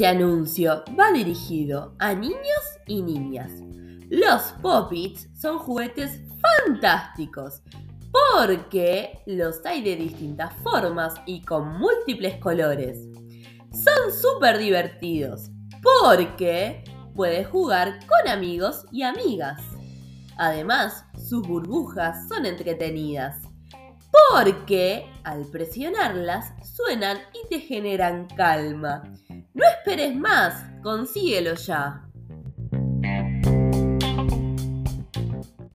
Este anuncio va dirigido a niños y niñas. Los Poppits son juguetes fantásticos porque los hay de distintas formas y con múltiples colores. Son súper divertidos porque puedes jugar con amigos y amigas. Además, sus burbujas son entretenidas porque al presionarlas suenan y te generan calma. No esperes más, consíguelo ya.